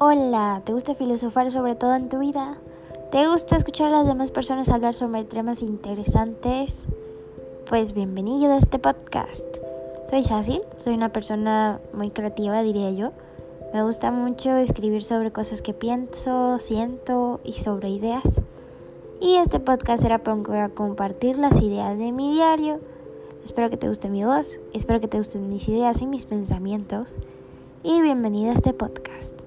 Hola, ¿te gusta filosofar sobre todo en tu vida? ¿Te gusta escuchar a las demás personas hablar sobre temas interesantes? Pues bienvenido a este podcast. Soy Sácil, soy una persona muy creativa, diría yo. Me gusta mucho escribir sobre cosas que pienso, siento y sobre ideas. Y este podcast será para compartir las ideas de mi diario. Espero que te guste mi voz, espero que te gusten mis ideas y mis pensamientos y bienvenido a este podcast.